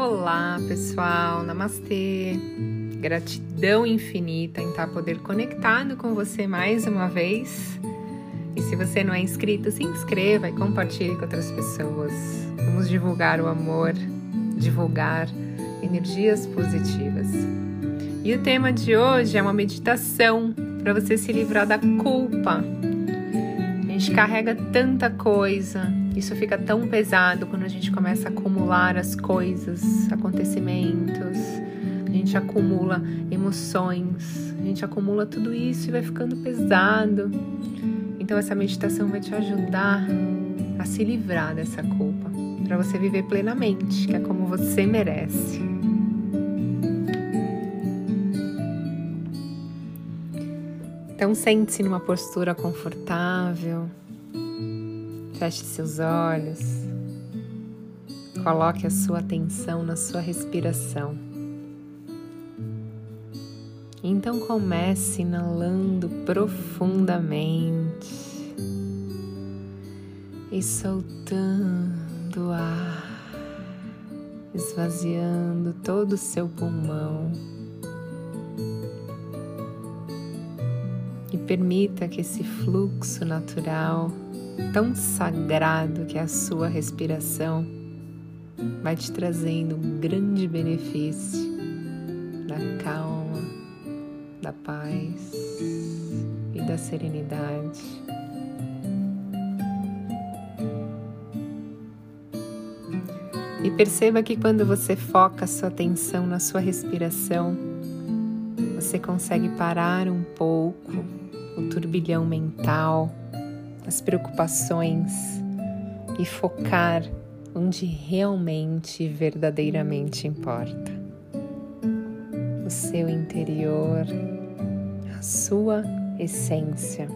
Olá, pessoal. Namastê. Gratidão infinita em estar poder conectado com você mais uma vez. E se você não é inscrito, se inscreva e compartilhe com outras pessoas. Vamos divulgar o amor, divulgar energias positivas. E o tema de hoje é uma meditação para você se livrar da culpa. A gente carrega tanta coisa, isso fica tão pesado quando a gente começa a acumular as coisas, acontecimentos, a gente acumula emoções, a gente acumula tudo isso e vai ficando pesado. Então essa meditação vai te ajudar a se livrar dessa culpa, para você viver plenamente, que é como você merece. Então sente-se numa postura confortável. Feche seus olhos. Coloque a sua atenção na sua respiração. Então comece inalando profundamente e soltando o ar, esvaziando todo o seu pulmão. E permita que esse fluxo natural tão sagrado que é a sua respiração vai te trazendo um grande benefício da calma, da paz e da serenidade. E perceba que quando você foca a sua atenção na sua respiração, você consegue parar um pouco o turbilhão mental as preocupações e focar onde realmente e verdadeiramente importa. O seu interior, a sua essência.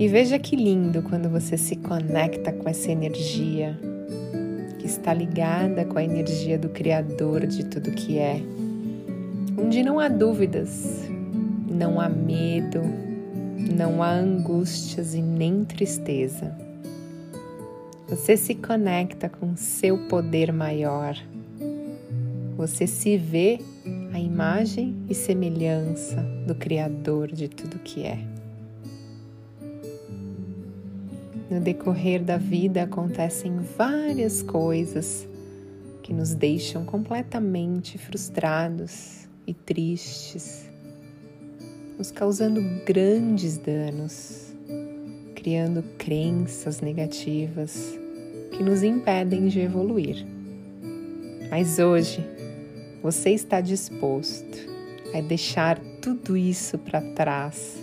E veja que lindo quando você se conecta com essa energia que está ligada com a energia do Criador de tudo que é onde não há dúvidas, não há medo, não há angústias e nem tristeza. Você se conecta com seu poder maior. Você se vê a imagem e semelhança do Criador de tudo que é. No decorrer da vida acontecem várias coisas que nos deixam completamente frustrados, e tristes, nos causando grandes danos, criando crenças negativas que nos impedem de evoluir. Mas hoje você está disposto a deixar tudo isso para trás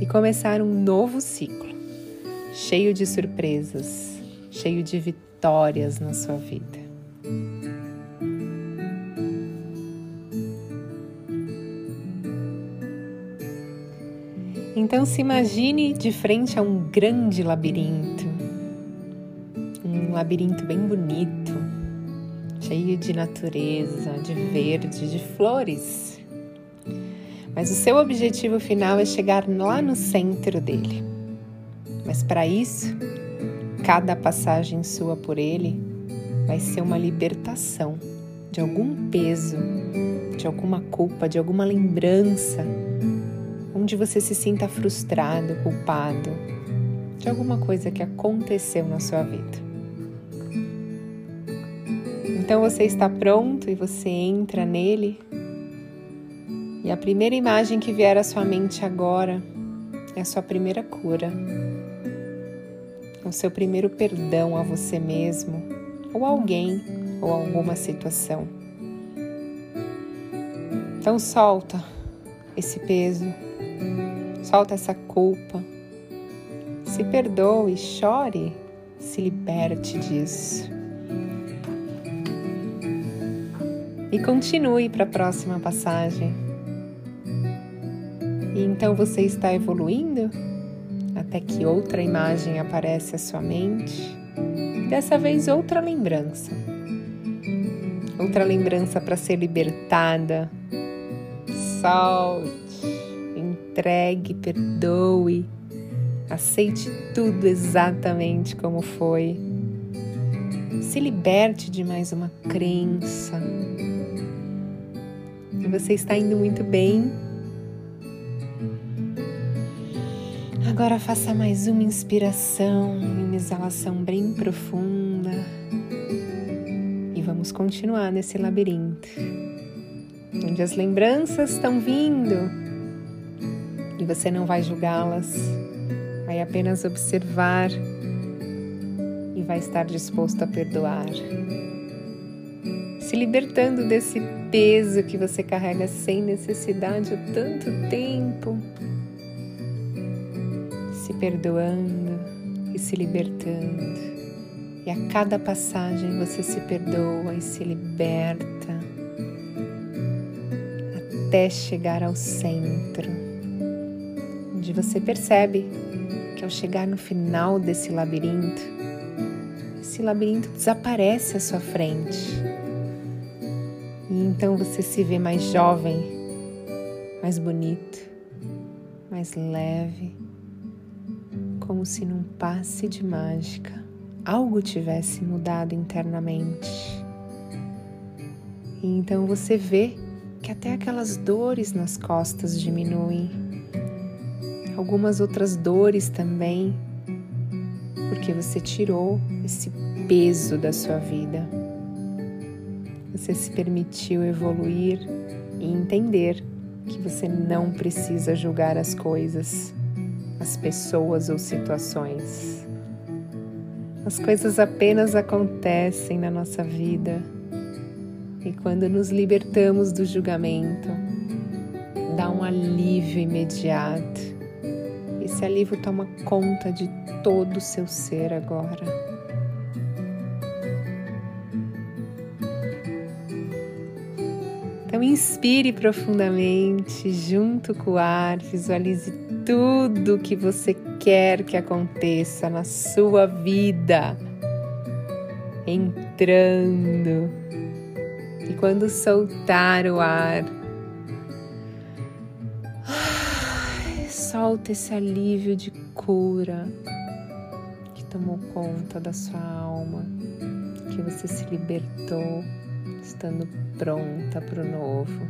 e começar um novo ciclo, cheio de surpresas, cheio de vitórias na sua vida. Então se imagine de frente a um grande labirinto, um labirinto bem bonito, cheio de natureza, de verde, de flores. Mas o seu objetivo final é chegar lá no centro dele. Mas para isso, cada passagem sua por ele vai ser uma libertação de algum peso, de alguma culpa, de alguma lembrança onde você se sinta frustrado, culpado de alguma coisa que aconteceu na sua vida. Então você está pronto e você entra nele. E a primeira imagem que vier à sua mente agora é a sua primeira cura, o seu primeiro perdão a você mesmo, ou alguém, ou alguma situação. Então solta esse peso, Solta essa culpa. Se perdoe, chore, se liberte disso. E continue para a próxima passagem. E então você está evoluindo até que outra imagem aparece à sua mente. Dessa vez, outra lembrança. Outra lembrança para ser libertada. Solte entregue, perdoe, Aceite tudo exatamente como foi. Se liberte de mais uma crença. Você está indo muito bem. Agora faça mais uma inspiração e uma exalação bem profunda. E vamos continuar nesse labirinto, onde as lembranças estão vindo e você não vai julgá-las, vai apenas observar e vai estar disposto a perdoar. Se libertando desse peso que você carrega sem necessidade há tanto tempo se perdoando e se libertando. E a cada passagem você se perdoa e se liberta até chegar ao centro, você percebe que ao chegar no final desse labirinto, esse labirinto desaparece à sua frente. E então você se vê mais jovem, mais bonito, mais leve como se num passe de mágica algo tivesse mudado internamente. E então você vê que até aquelas dores nas costas diminuem, algumas outras dores também, porque você tirou esse peso da sua vida. Você se permitiu evoluir e entender que você não precisa julgar as coisas as pessoas ou situações. As coisas apenas acontecem na nossa vida e quando nos libertamos do julgamento, dá um alívio imediato. Esse alívio toma conta de todo o seu ser agora. Então, inspire profundamente, junto com o ar, visualize tudo que você quer que aconteça na sua vida, entrando. E quando soltar o ar, solta esse alívio de cura que tomou conta da sua alma, que você se libertou, estando pronta para o novo.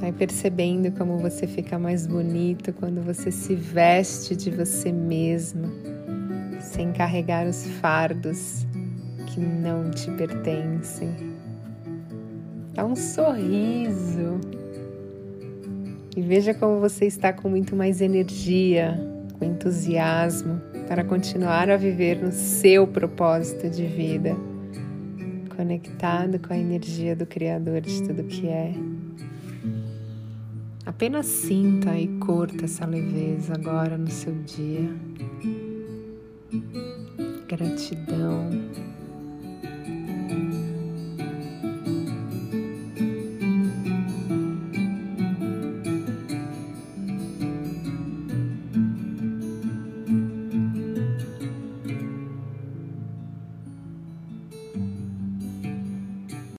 Vai percebendo como você fica mais bonito quando você se veste de você mesma, sem carregar os fardos que não te pertencem. Dá um sorriso e veja como você está com muito mais energia, com entusiasmo para continuar a viver no seu propósito de vida, conectado com a energia do Criador de tudo que é. Apenas sinta e curta essa leveza agora no seu dia. Gratidão.